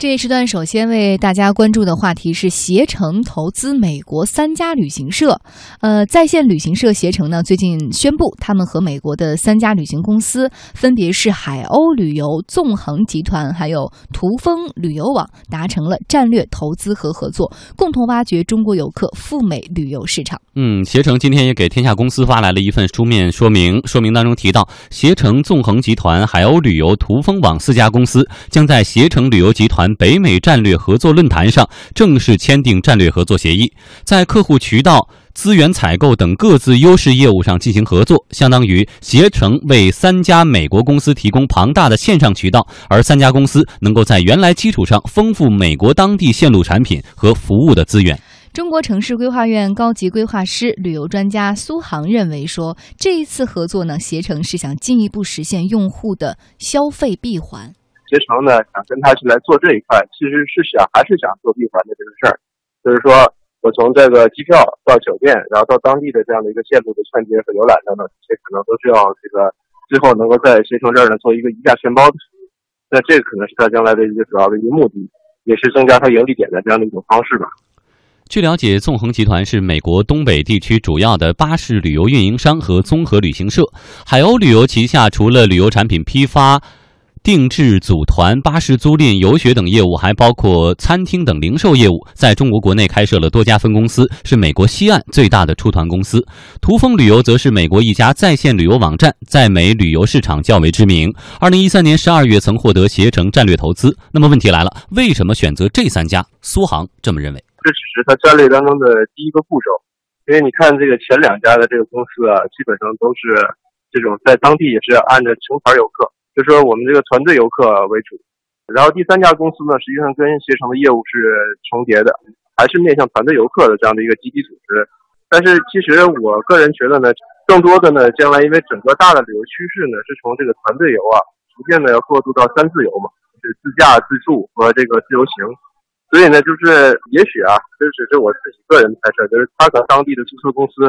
这一时段首先为大家关注的话题是携程投资美国三家旅行社。呃，在线旅行社携程呢，最近宣布他们和美国的三家旅行公司，分别是海鸥旅游、纵横集团还有途风旅游网，达成了战略投资和合作，共同挖掘中国游客赴美旅游市场。嗯，携程今天也给天下公司发来了一份书面说明，说明当中提到，携程、纵横集团、海鸥旅游、途风网四家公司将在携程旅游集团。北美战略合作论坛上正式签订战略合作协议，在客户渠道、资源采购等各自优势业务上进行合作，相当于携程为三家美国公司提供庞大的线上渠道，而三家公司能够在原来基础上丰富美国当地线路产品和服务的资源。中国城市规划院高级规划师、旅游专家苏杭认为说，这一次合作呢，携程是想进一步实现用户的消费闭环。携程呢，想跟他去来做这一块，其实是想还是想做闭环的这个事儿，就是说我从这个机票到酒店，然后到当地的这样的一个线路的串接和浏览等等，这些可能都是要这个最后能够在携程这儿呢做一个一价全包的服务。那这可能是他将来的一个主要的一个目的，也是增加他盈利点的这样的一种方式吧。据了解，纵横集团是美国东北地区主要的巴士旅游运营商和综合旅行社，海鸥旅游旗下除了旅游产品批发。定制组团、巴士租赁、游学等业务，还包括餐厅等零售业务，在中国国内开设了多家分公司，是美国西岸最大的出团公司。途风旅游则是美国一家在线旅游网站，在美旅游市场较为知名。二零一三年十二月曾获得携程战略投资。那么问题来了，为什么选择这三家？苏杭这么认为，这只是他战略当中的第一个步骤，因为你看这个前两家的这个公司啊，基本上都是这种在当地也是按着成团游客。就是说我们这个团队游客为主，然后第三家公司呢，实际上跟携程的业务是重叠的，还是面向团队游客的这样的一个集体组织。但是其实我个人觉得呢，更多的呢，将来因为整个大的旅游趋势呢，是从这个团队游啊，逐渐的要过渡到三自由嘛，是自驾、自助和这个自由行。所以呢，就是也许啊，这只是我自己个人猜测，就是他和当地的租车公司。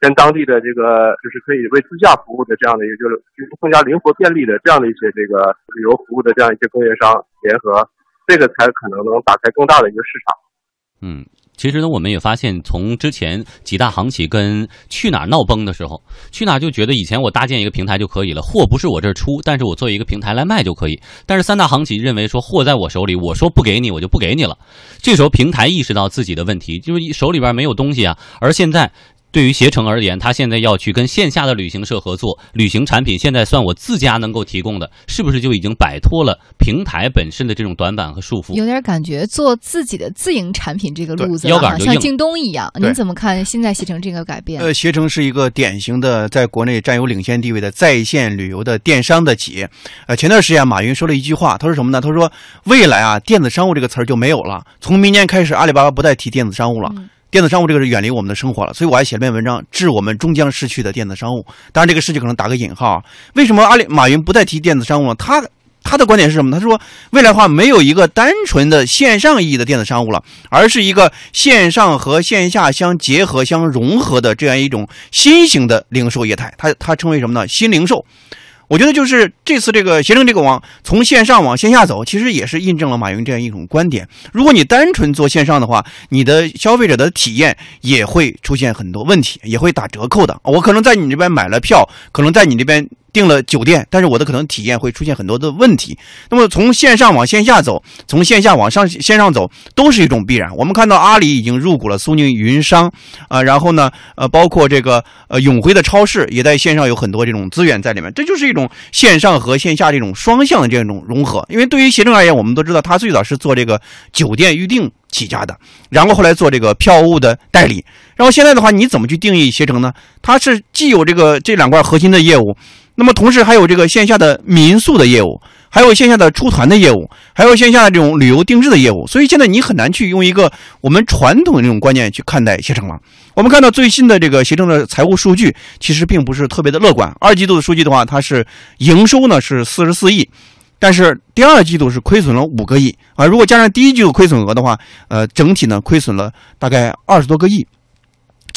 跟当地的这个就是可以为自驾服务的这样的一个就是更加灵活便利的这样的一些这个旅游服务的这样一些供应商联合，这个才可能能打开更大的一个市场。嗯，其实呢，我们也发现，从之前几大航企跟去哪儿闹崩的时候，去哪儿就觉得以前我搭建一个平台就可以了，货不是我这儿出，但是我做一个平台来卖就可以。但是三大航企认为说货在我手里，我说不给你，我就不给你了。这时候平台意识到自己的问题，就是手里边没有东西啊，而现在。对于携程而言，他现在要去跟线下的旅行社合作，旅行产品现在算我自家能够提供的，是不是就已经摆脱了平台本身的这种短板和束缚？有点感觉做自己的自营产品这个路子，腰杆像京东一样。您怎么看现在携程这个改变？呃，携程是一个典型的在国内占有领先地位的在线旅游的电商的企业。呃，前段时间马云说了一句话，他说什么呢？他说未来啊，电子商务这个词儿就没有了，从明年开始，阿里巴巴不再提电子商务了。电子商务这个是远离我们的生活了，所以我还写了篇文章，致我们终将失去的电子商务。当然，这个失去可能打个引号。啊为什么阿里马云不再提电子商务呢？他他的观点是什么？他说，未来的话没有一个单纯的线上意义的电子商务了，而是一个线上和线下相结合、相融合的这样一种新型的零售业态。他他称为什么呢？新零售。我觉得就是这次这个携程这个往从线上往线下走，其实也是印证了马云这样一种观点。如果你单纯做线上的话，你的消费者的体验也会出现很多问题，也会打折扣的。我可能在你这边买了票，可能在你这边。订了酒店，但是我的可能体验会出现很多的问题。那么从线上往线下走，从线下往上线上走，都是一种必然。我们看到阿里已经入股了苏宁云商，啊，然后呢，呃，包括这个呃永辉的超市也在线上有很多这种资源在里面，这就是一种线上和线下这种双向的这种融合。因为对于携程而言，我们都知道它最早是做这个酒店预订起家的，然后后来做这个票务的代理，然后现在的话，你怎么去定义携程呢？它是既有这个这两块核心的业务。那么同时还有这个线下的民宿的业务，还有线下的出团的业务，还有线下的这种旅游定制的业务，所以现在你很难去用一个我们传统的这种观念去看待携程了。我们看到最新的这个携程的财务数据，其实并不是特别的乐观。二季度的数据的话，它是营收呢是四十四亿，但是第二季度是亏损了五个亿啊。如果加上第一季度亏损额的话，呃，整体呢亏损了大概二十多个亿。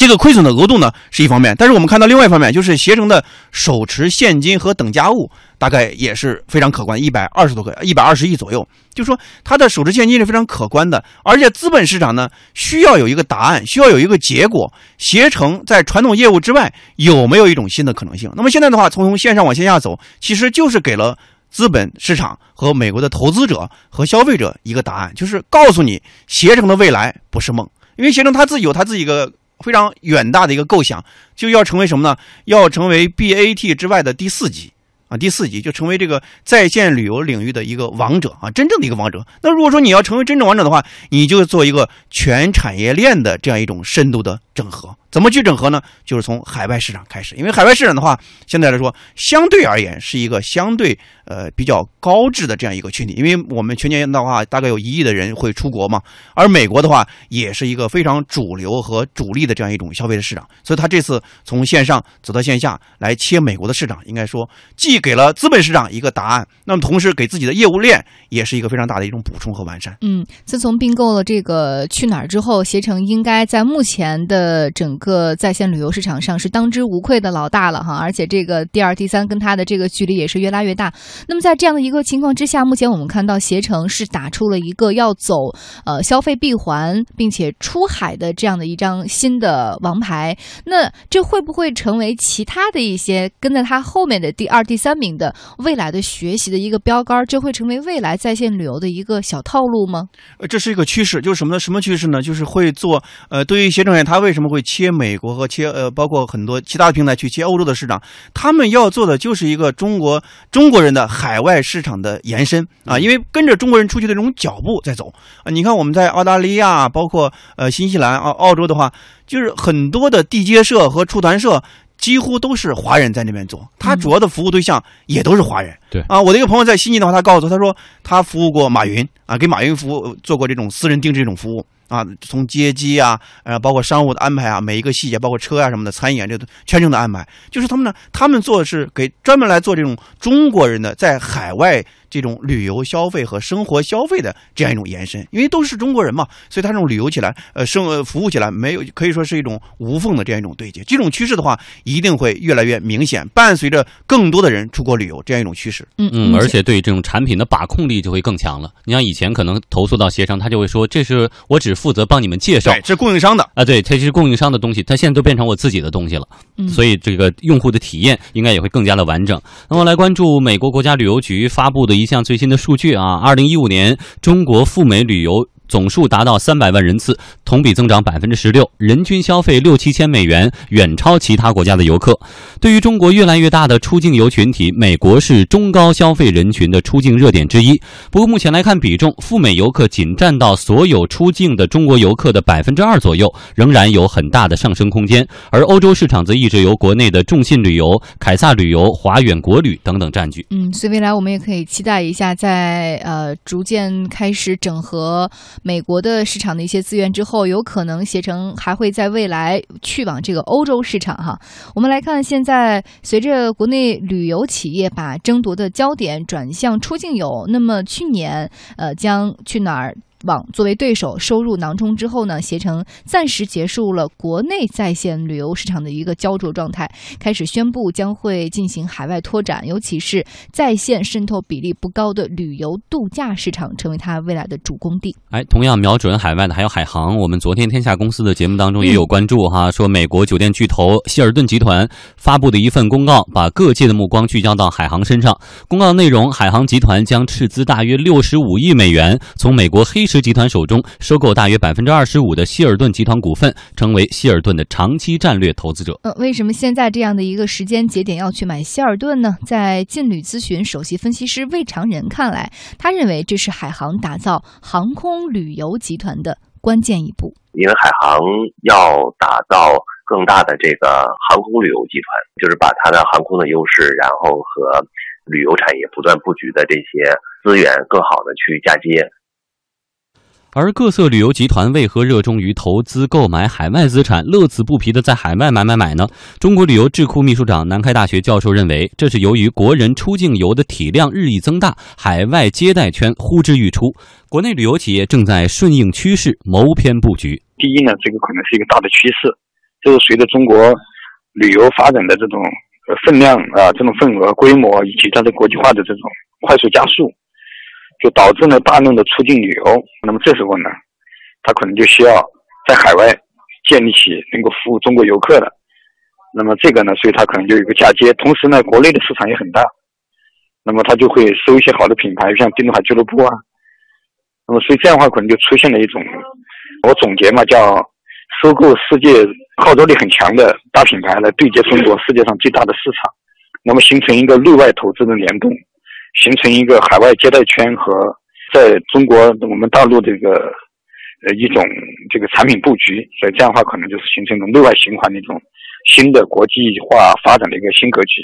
这个亏损的额度呢是一方面，但是我们看到另外一方面，就是携程的手持现金和等价物大概也是非常可观，一百二十多个，一百二十亿左右。就说它的手持现金是非常可观的，而且资本市场呢需要有一个答案，需要有一个结果。携程在传统业务之外有没有一种新的可能性？那么现在的话，从线上往线下走，其实就是给了资本市场和美国的投资者和消费者一个答案，就是告诉你携程的未来不是梦，因为携程他自己有他自己一个非常远大的一个构想，就要成为什么呢？要成为 BAT 之外的第四级。啊，第四级就成为这个在线旅游领域的一个王者啊，真正的一个王者。那如果说你要成为真正王者的话，你就做一个全产业链的这样一种深度的整合。怎么去整合呢？就是从海外市场开始，因为海外市场的话，现在来说相对而言是一个相对呃比较高质的这样一个群体。因为我们全年的话，大概有一亿的人会出国嘛，而美国的话也是一个非常主流和主力的这样一种消费的市场。所以，他这次从线上走到线下来切美国的市场，应该说既给了资本市场一个答案，那么同时给自己的业务链也是一个非常大的一种补充和完善。嗯，自从并购了这个去哪儿之后，携程应该在目前的呃整个在线旅游市场上是当之无愧的老大了哈，而且这个第二、第三跟它的这个距离也是越拉越大。那么在这样的一个情况之下，目前我们看到携程是打出了一个要走呃消费闭环，并且出海的这样的一张新的王牌。那这会不会成为其他的一些跟在它后面的第二、第三名的未来的学习的一个标杆？这会成为未来在线旅游的一个小套路吗？呃，这是一个趋势，就是什么呢？什么趋势呢？就是会做呃，对于携程而言，它为什么会切美国和切呃，包括很多其他平台去切欧洲的市场？他们要做的就是一个中国中国人的海外市场的延伸啊，因为跟着中国人出去的这种脚步在走啊。你看我们在澳大利亚，包括呃新西兰、澳澳洲的话，就是很多的地接社和出团社。几乎都是华人在那边做，他主要的服务对象也都是华人。对啊，我的一个朋友在悉尼的话，他告诉我，他说他服务过马云啊，给马云服务做过这种私人定制这种服务啊，从接机啊，呃，包括商务的安排啊，每一个细节，包括车啊什么的，餐饮啊，这都全程的安排。就是他们呢，他们做的是给专门来做这种中国人的在海外这种旅游消费和生活消费的这样一种延伸，因为都是中国人嘛，所以他这种旅游起来，呃，生呃服务起来没有可以说是一种无缝的这样一种对接。这种趋势的话，一定会越来越明显，伴随着更多的人出国旅游这样一种趋势。嗯嗯，而且对这种产品的把控力就会更强了。你像以前可能投诉到携程，他就会说这是我只负责帮你们介绍对，这是供应商的。啊，对，它是供应商的东西，它现在都变成我自己的东西了，嗯所以这个用户的体验应该也会更加的完整。那么来关注美国国家旅游局发布的一一项最新的数据啊，二零一五年中国赴美旅游。总数达到三百万人次，同比增长百分之十六，人均消费六七千美元，远超其他国家的游客。对于中国越来越大的出境游群体，美国是中高消费人群的出境热点之一。不过目前来看，比重赴美游客仅占到所有出境的中国游客的百分之二左右，仍然有很大的上升空间。而欧洲市场则一直由国内的众信旅游、凯撒旅游、华远国旅等等占据。嗯，所以未来我们也可以期待一下在，呃逐渐开始整合美国的市场的一些资源之后，有可能携程还会在未来去往这个欧洲市场哈。我们来看，现在随着国内旅游企业把争夺的焦点转向出境游，那么去年呃将去哪儿？网作为对手收入囊中之后呢，携程暂时结束了国内在线旅游市场的一个焦灼状态，开始宣布将会进行海外拓展，尤其是在线渗透比例不高的旅游度假市场，成为它未来的主攻地。哎，同样瞄准海外的还有海航。我们昨天天下公司的节目当中也有关注哈，说美国酒店巨头希尔顿集团发布的一份公告，把各界的目光聚焦到海航身上。公告内容，海航集团将斥资大约六十五亿美元，从美国黑石集团手中收购大约百分之二十五的希尔顿集团股份，成为希尔顿的长期战略投资者。呃，为什么现在这样的一个时间节点要去买希尔顿呢？在劲旅咨询首席分析师魏长仁看来，他认为这是海航打造航空旅游集团的关键一步。因为海航要打造更大的这个航空旅游集团，就是把它的航空的优势，然后和旅游产业不断布局的这些资源，更好的去嫁接。而各色旅游集团为何热衷于投资购买海外资产，乐此不疲的在海外买买买呢？中国旅游智库秘书长、南开大学教授认为，这是由于国人出境游的体量日益增大，海外接待圈呼之欲出，国内旅游企业正在顺应趋势，谋篇布局。第一呢，这个可能是一个大的趋势，这是随着中国旅游发展的这种分量啊、这种份额、规模以及它的国际化的这种快速加速，就导致了大量的出境旅游。那么这时候呢，他可能就需要在海外建立起能够服务中国游客的。那么这个呢，所以他可能就有一个嫁接。同时呢，国内的市场也很大，那么他就会收一些好的品牌，像地中海俱乐部啊。那么所以这样的话，可能就出现了一种，我总结嘛，叫收购世界号召力很强的大品牌来对接中国世界上最大的市场，那么形成一个内外投资的联动，形成一个海外接待圈和在中国我们大陆这个呃一种这个产品布局。所以这样的话，可能就是形成一种内外循环的一种。新的国际化发展的一个新格局。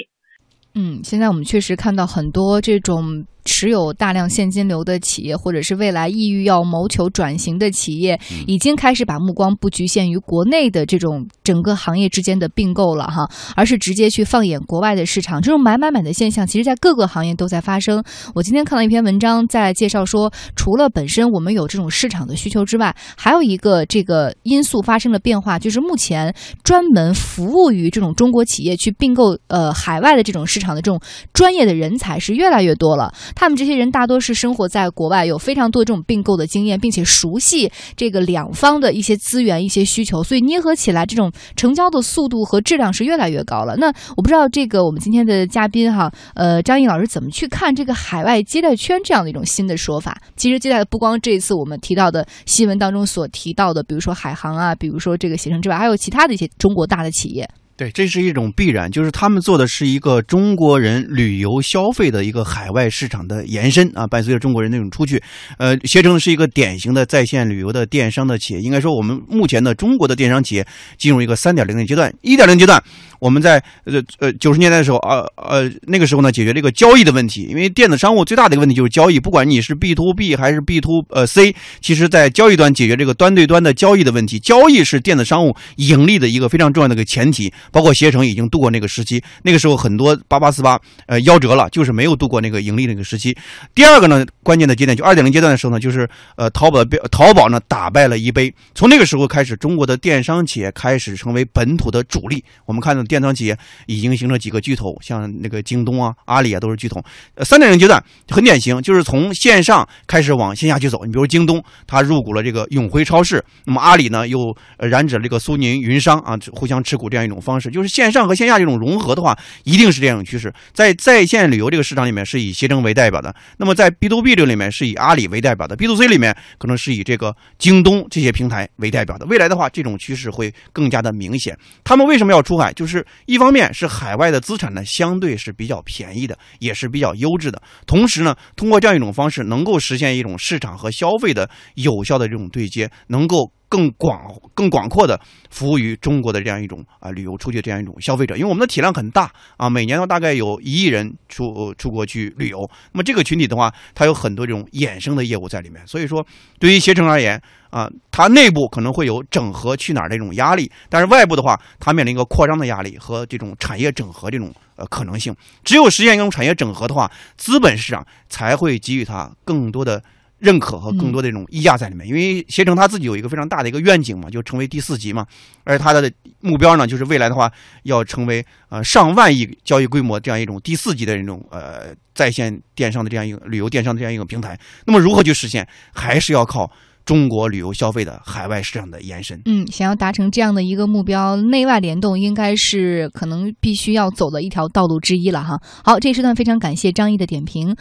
嗯，现在我们确实看到很多这种。持有大量现金流的企业，或者是未来意欲要谋求转型的企业，已经开始把目光不局限于国内的这种整个行业之间的并购了哈，而是直接去放眼国外的市场。这种买买买的现象，其实在各个行业都在发生。我今天看到一篇文章，在介绍说，除了本身我们有这种市场的需求之外，还有一个这个因素发生了变化，就是目前专门服务于这种中国企业去并购呃海外的这种市场的这种专业的人才是越来越多了。他们这些人大多是生活在国外，有非常多这种并购的经验，并且熟悉这个两方的一些资源、一些需求，所以捏合起来，这种成交的速度和质量是越来越高了。那我不知道这个我们今天的嘉宾哈，呃，张毅老师怎么去看这个海外接待圈这样的一种新的说法？其实接待的不光这一次我们提到的新闻当中所提到的，比如说海航啊，比如说这个携程之外，还有其他的一些中国大的企业。对，这是一种必然，就是他们做的是一个中国人旅游消费的一个海外市场的延伸啊。伴随着中国人那种出去，呃，携程是一个典型的在线旅游的电商的企业。应该说，我们目前的中国的电商企业进入一个三点零的阶段。一点零阶段，我们在呃呃九十年代的时候啊呃那个时候呢，解决这个交易的问题。因为电子商务最大的一个问题就是交易，不管你是 B to B 还是 B to 呃 C，其实在交易端解决这个端对端的交易的问题。交易是电子商务盈利的一个非常重要的一个前提，包括携程已经。度过那个时期，那个时候很多八八四八呃夭折了，就是没有度过那个盈利那个时期。第二个呢，关键的节点就二点零阶段的时候呢，就是呃淘宝标淘宝呢打败了一杯，从那个时候开始，中国的电商企业开始成为本土的主力。我们看到电商企业已经形成几个巨头，像那个京东啊、阿里啊都是巨头。呃，三点零阶段很典型，就是从线上开始往线下去走。你比如京东，它入股了这个永辉超市，那么阿里呢又染指了这个苏宁云商啊，互相持股这样一种方式，就是线上和线下这种融合的话，一定是这样一种趋势。在在线旅游这个市场里面，是以携程为代表的；那么在 B to B 这里面，是以阿里为代表的；B to C 里面，可能是以这个京东这些平台为代表的。未来的话，这种趋势会更加的明显。他们为什么要出海？就是一方面是海外的资产呢，相对是比较便宜的，也是比较优质的；同时呢，通过这样一种方式，能够实现一种市场和消费的有效的这种对接，能够。更广、更广阔的服务于中国的这样一种啊旅游出去这样一种消费者，因为我们的体量很大啊，每年呢大概有一亿人出出国去旅游。那么这个群体的话，它有很多这种衍生的业务在里面。所以说，对于携程而言啊，它内部可能会有整合去哪儿的这种压力，但是外部的话，它面临一个扩张的压力和这种产业整合这种呃可能性。只有实现一种产业整合的话，资本市场才会给予它更多的。认可和更多的这种溢价在里面，因为携程它自己有一个非常大的一个愿景嘛，就成为第四级嘛，而它的目标呢，就是未来的话要成为呃上万亿交易规模这样一种第四级的这种呃在线电商的这样一个旅游电商的这样一个平台。那么如何去实现，还是要靠中国旅游消费的海外市场的延伸。嗯，想要达成这样的一个目标，内外联动应该是可能必须要走的一条道路之一了哈。好，这一时段非常感谢张毅的点评。